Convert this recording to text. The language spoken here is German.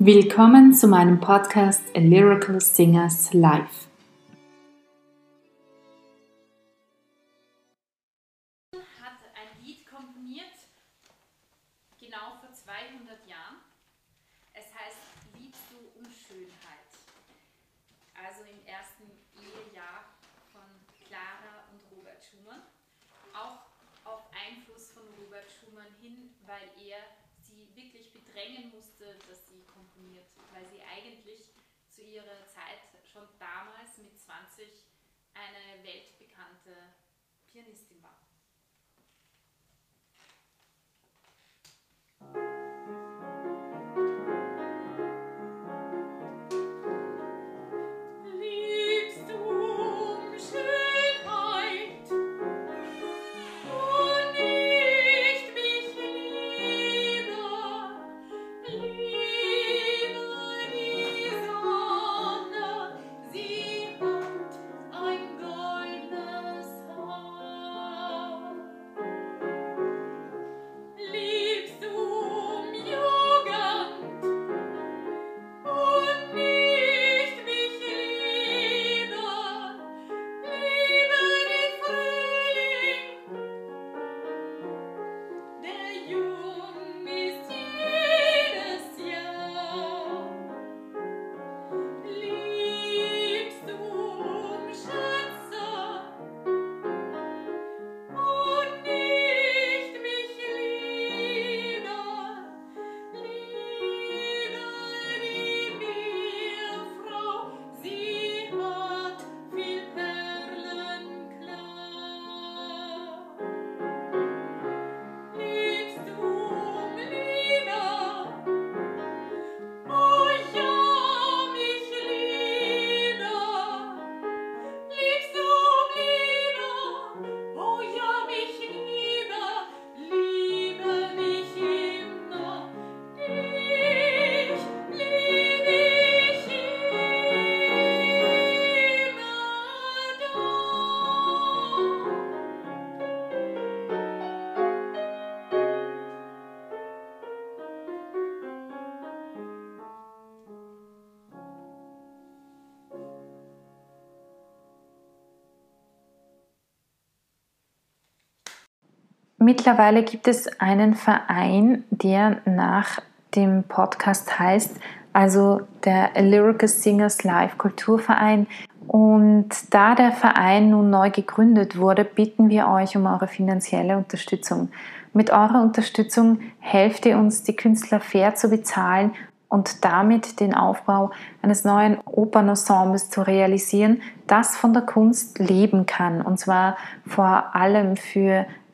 Willkommen zu meinem Podcast A Lyrical Singers Live. hat ein Lied komponiert, genau vor 200 Jahren. Es heißt Liebst du Unschönheit? Also im ersten Ehejahr von Clara und Robert Schumann. Auch auf Einfluss von Robert Schumann hin, weil er sie wirklich bedrängen musste, dass sie komponiert, weil sie eigentlich zu ihrer Zeit schon damals mit 20 eine weltbekannte Pianistin war. Mittlerweile gibt es einen Verein, der nach dem Podcast heißt, also der Lyrical Singers Live Kulturverein. Und da der Verein nun neu gegründet wurde, bitten wir euch um eure finanzielle Unterstützung. Mit eurer Unterstützung helft ihr uns, die Künstler fair zu bezahlen und damit den Aufbau eines neuen Opernensembles zu realisieren, das von der Kunst leben kann. Und zwar vor allem für